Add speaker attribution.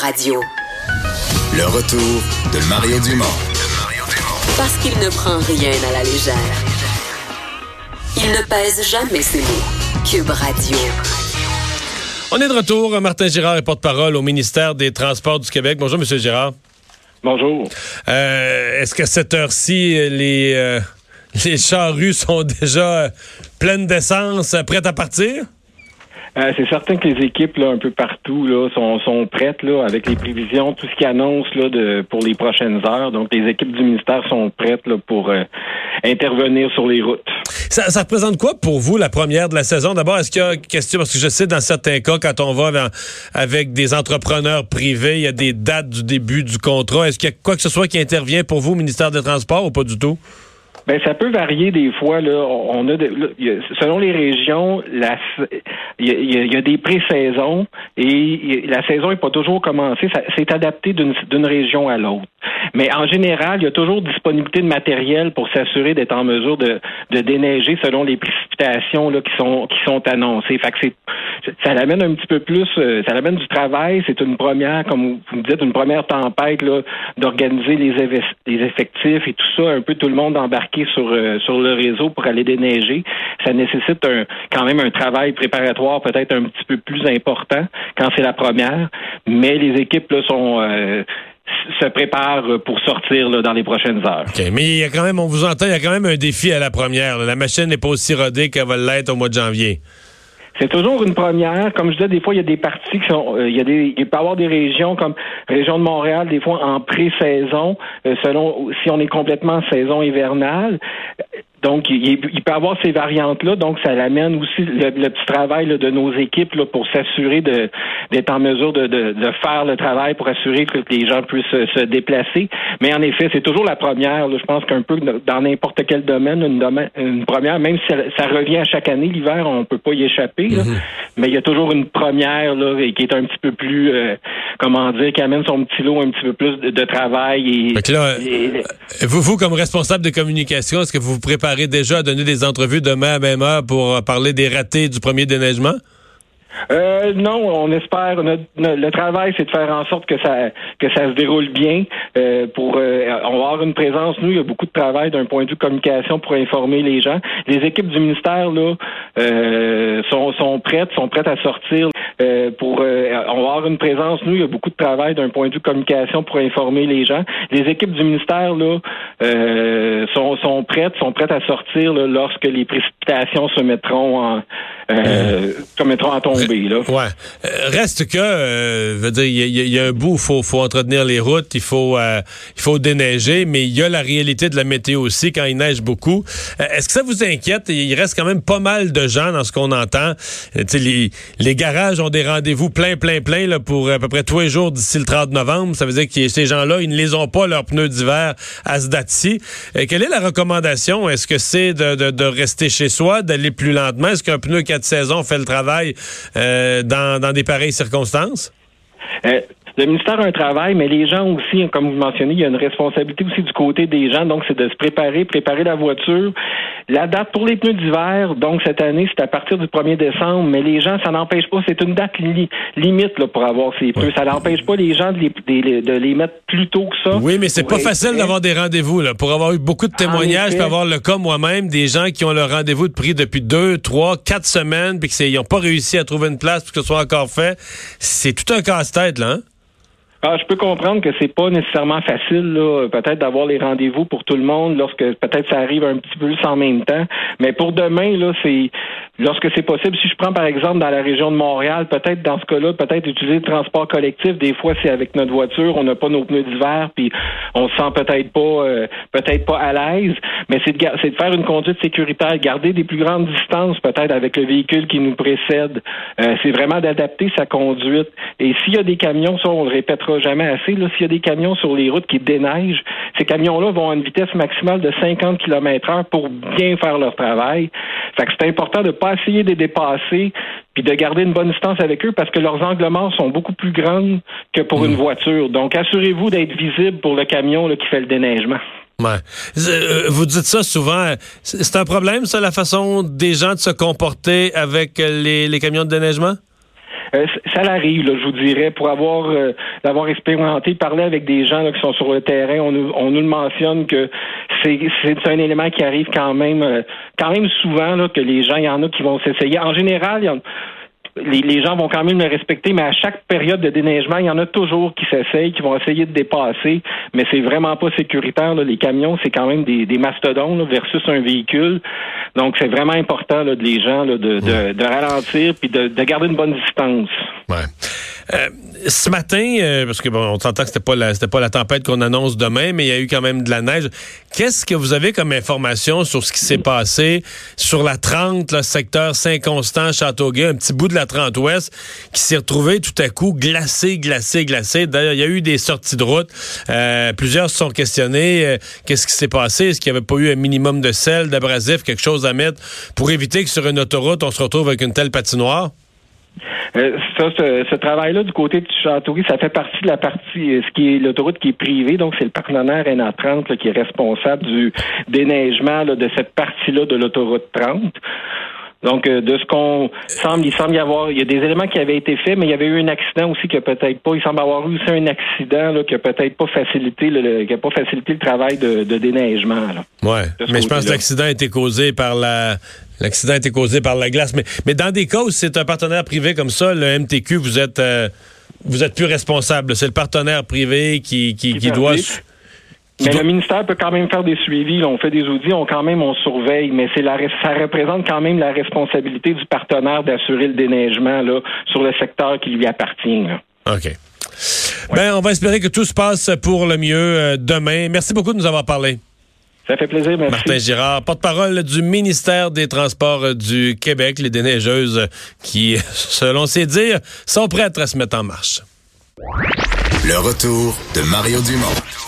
Speaker 1: Radio.
Speaker 2: Le retour de Mario Dumont.
Speaker 1: Parce qu'il ne prend rien à la légère. Il ne pèse jamais ses mots. Cube Radio.
Speaker 3: On est de retour. Martin Girard est porte-parole au ministère des Transports du Québec. Bonjour, Monsieur Girard.
Speaker 4: Bonjour.
Speaker 3: Euh, Est-ce qu'à cette heure-ci, les, euh, les charrues sont déjà pleines d'essence, prêtes à partir?
Speaker 4: Euh, c'est certain que les équipes là, un peu partout là, sont, sont prêtes là, avec les prévisions, tout ce qui annonce là, pour les prochaines heures. Donc les équipes du ministère sont prêtes là, pour euh, intervenir sur les routes.
Speaker 3: Ça, ça représente quoi pour vous la première de la saison? D'abord, est-ce qu'il y a question, parce que je sais dans certains cas, quand on va avec des entrepreneurs privés, il y a des dates du début du contrat. Est-ce qu'il y a quoi que ce soit qui intervient pour vous, au ministère des Transports, ou pas du tout?
Speaker 4: Ben ça peut varier des fois là. On a, de- selon les régions, il y a, des pré-saisons et la saison n'est pas toujours commencée. C'est adapté d'une région à l'autre. Mais en général, il y a toujours disponibilité de matériel pour s'assurer d'être en mesure de, de déneiger selon les précipitations là, qui sont qui sont annoncées. Fait que ça l'amène un petit peu plus, euh, ça l'amène du travail. C'est une première, comme vous me dites, une première tempête là, d'organiser les, effectifs et tout ça, un peu tout le monde embarqué sur euh, sur le réseau pour aller déneiger. Ça nécessite quand même un travail préparatoire peut-être un petit peu plus important quand c'est la première, mais les équipes là sont euh, se préparent pour sortir là, dans les prochaines heures.
Speaker 3: OK. Mais il y a quand même, on vous entend, il y a quand même un défi à la première. là. La machine n'est pas aussi rodée qu'elle va l'être au mois de janvier.
Speaker 4: C'est toujours une première. Comme je disais, des fois, il y a des parties qui sont. euh, il y a des. Il peut y avoir des régions comme région de Montréal, des fois en pré-saison, euh, selon si on est complètement en saison hivernale. Donc, il, il peut avoir ces variantes-là. Donc, ça l'amène aussi le, le petit travail là, de nos équipes là, pour s'assurer d'être en mesure de, de, de faire le travail pour assurer que les gens puissent se, déplacer. Mais en effet, c'est toujours la première. là. je pense qu'un peu dans n'importe quel domaine, une, domaine- une première, même si ça, ça revient à chaque année, l'hiver, on peut pas y échapper. là. Mais il y a toujours une première là, et qui est un petit peu plus, euh, comment dire, qui amène son petit lot un petit peu plus de, de travail. Et,
Speaker 3: là,
Speaker 4: et-
Speaker 3: euh, vous, vous, comme responsable de communication, est-ce que vous vous préparez déjà à donner des entrevues demain à même heure pour euh, parler des ratés du premier déneigement?
Speaker 4: Euh, non, on espère. notre- notre- le travail, c'est de faire en sorte que ça que ça se déroule bien. Euh, pour, euh, on va avoir une présence. Nous, il y a beaucoup de travail d'un point de vue communication pour informer les gens. Les équipes du ministère là euh, sont, sont prêtes, sont prêtes à sortir. Euh, pour, euh, on va avoir une présence. Nous, il y a beaucoup de travail d'un point de vue communication pour informer les gens. Les équipes du ministère là sont, sont prêtes, sont prêtes à sortir là, lorsque les précipitations se mettront en euh, se mettront à tomber. Là.
Speaker 3: Ouais. Euh, reste que, euh, veut dire, il y, y a un bout, il faut, faut entretenir les routes, il faut, euh, il faut déneiger, mais il y a la réalité de la météo aussi quand il neige beaucoup. Euh, Est-ce que ça vous inquiète? Il reste quand même pas mal de gens dans ce qu'on entend. Tu sais, les, les garages ont des rendez-vous plein, plein, plein là, pour à peu près tous les jours d'ici le 30 novembre. Ça veut dire que ces gens-là, ils ne les ont pas, leurs pneus d'hiver, à ce date-ci. Quelle est la recommandation? Est-ce que c'est de, de, de rester chez soi, d'aller plus lentement? Est-ce qu'un pneu 4 saisons fait le travail euh, dans, dans des pareilles circonstances?
Speaker 4: Euh, le ministère a un travail, mais les gens aussi, comme vous mentionnez, il y a une responsabilité aussi du côté des gens. Donc, c'est de se préparer, préparer la voiture. La date pour les pneus d'hiver, donc cette année, c'est à partir du 1er décembre, mais les gens, ça n'empêche pas, c'est une date li- limite là, pour avoir ces pneus. Ça n'empêche pas les gens de les, de les- de les mettre plus tôt que ça.
Speaker 3: Oui, mais c'est
Speaker 4: Pour
Speaker 3: pas
Speaker 4: être
Speaker 3: facile d'avoir des rendez-vous. Pour avoir eu beaucoup de témoignages, puis avoir le cas moi-même, des gens qui ont leur rendez-vous de pris depuis deux, trois, quatre semaines, puis qu'ils n'ont pas réussi à trouver une place pour que ce soit encore fait. C'est tout un casse-tête, là. hein?
Speaker 4: Ah, je peux comprendre que c'est pas nécessairement facile, là, peut-être d'avoir les rendez-vous pour tout le monde lorsque peut-être ça arrive un petit peu plus en même temps. Mais pour demain, là, c'est lorsque c'est possible. Si je prends par exemple dans la région de Montréal, peut-être dans ce cas-là, peut-être utiliser le transport collectif. Des fois, c'est avec notre voiture, on n'a pas nos pneus d'hiver, puis on se sent peut-être pas, euh, peut-être pas à l'aise. Mais c'est de, c'est de faire une conduite sécuritaire, garder des plus grandes distances, peut-être avec le véhicule qui nous précède. Euh, c'est vraiment d'adapter sa conduite. Et s'il y a des camions, ça on le répétera jamais assez. Là, s'il y a des camions sur les routes qui déneigent, ces camions-là vont à une vitesse maximale de 50 km heure pour bien faire leur travail. Fait que c'est important de ne pas essayer de les dépasser puis de garder une bonne distance avec eux parce que leurs angles morts sont beaucoup plus grands que pour une voiture. Donc, assurez-vous d'être visible pour le camion là, qui fait le déneigement.
Speaker 3: Ouais. Euh, Vous dites ça souvent. C'est un problème, ça, la façon des gens de se comporter avec euh, les, les camions de déneigement?
Speaker 4: Euh, ça arrive, là, je vous dirais, pour avoir euh, d'avoir expérimenté, parler avec des gens là, qui sont sur le terrain, on nous, on nous le mentionne que c'est un élément qui arrive quand même euh, quand même souvent là, que les gens, il y en a qui vont s'essayer. En général, il y en les, gens vont quand même le respecter, mais à chaque période de déneigement, il y en a toujours qui s'essayent, qui vont essayer de dépasser, mais c'est vraiment pas sécuritaire. Les camions, c'est quand même des, mastodontes versus un véhicule. Donc, c'est vraiment important là, de les gens de, de, ralentir puis de, de garder une bonne distance.
Speaker 3: Ouais. Euh, ce matin, euh, parce que bon, on s'entend que c'était pas la c'était pas la tempête qu'on annonce demain, mais il y a eu quand même de la neige. Qu'est-ce que vous avez comme information sur ce qui s'est passé sur la 30, le secteur Saint-Constant, Châteauguay, un petit bout de la 30 Ouest qui s'est retrouvé tout à coup glacé, glacé, glacé. D'ailleurs, il y a eu des sorties de route. Euh, plusieurs se sont questionnés. Qu'est-ce qui s'est passé? Est-ce qu'il n'y avait pas eu un minimum de sel, d'abrasif, quelque chose à mettre pour éviter que sur une autoroute on se retrouve avec une telle patinoire?
Speaker 4: Euh, ça, ce, travail-là du côté de Châteauguay, ça fait partie de la partie, euh, ce qui est l'autoroute qui est privée, donc c'est le partenaire NA30 qui est responsable du déneigement de cette partie-là de l'autoroute 30. Donc, euh, de ce qu'on semble, il semble y avoir, il y a des éléments qui avaient été faits, mais il y avait eu un accident aussi qui a peut-être pas. Il semble avoir eu aussi un accident là, qui a peut-être pas facilité le, qui a pas facilité le travail de, déneigement. Là,
Speaker 3: ouais, mais je pense que l'accident a été causé par la l'accident a été causé par la glace. Mais, mais dans des cas où c'est un partenaire privé comme ça, le MTQ, vous êtes euh, vous êtes plus responsable. C'est le partenaire privé qui, qui, qui doit
Speaker 4: mais le ministère peut quand même faire des suivis. on fait des audits, on quand même on surveille, mais c'est la ça représente quand même la responsabilité du partenaire d'assurer le déneigement là, sur le secteur qui lui appartient.
Speaker 3: OK. Ben, on va espérer que tout se passe pour le mieux euh, demain. Merci beaucoup de nous avoir parlé.
Speaker 4: Ça fait plaisir, merci.
Speaker 3: Martin Girard, porte-parole du ministère des Transports du Québec, les déneigeuses qui, selon ses dires, sont prêtes à se mettre en marche.
Speaker 2: Le retour de Mario Dumont.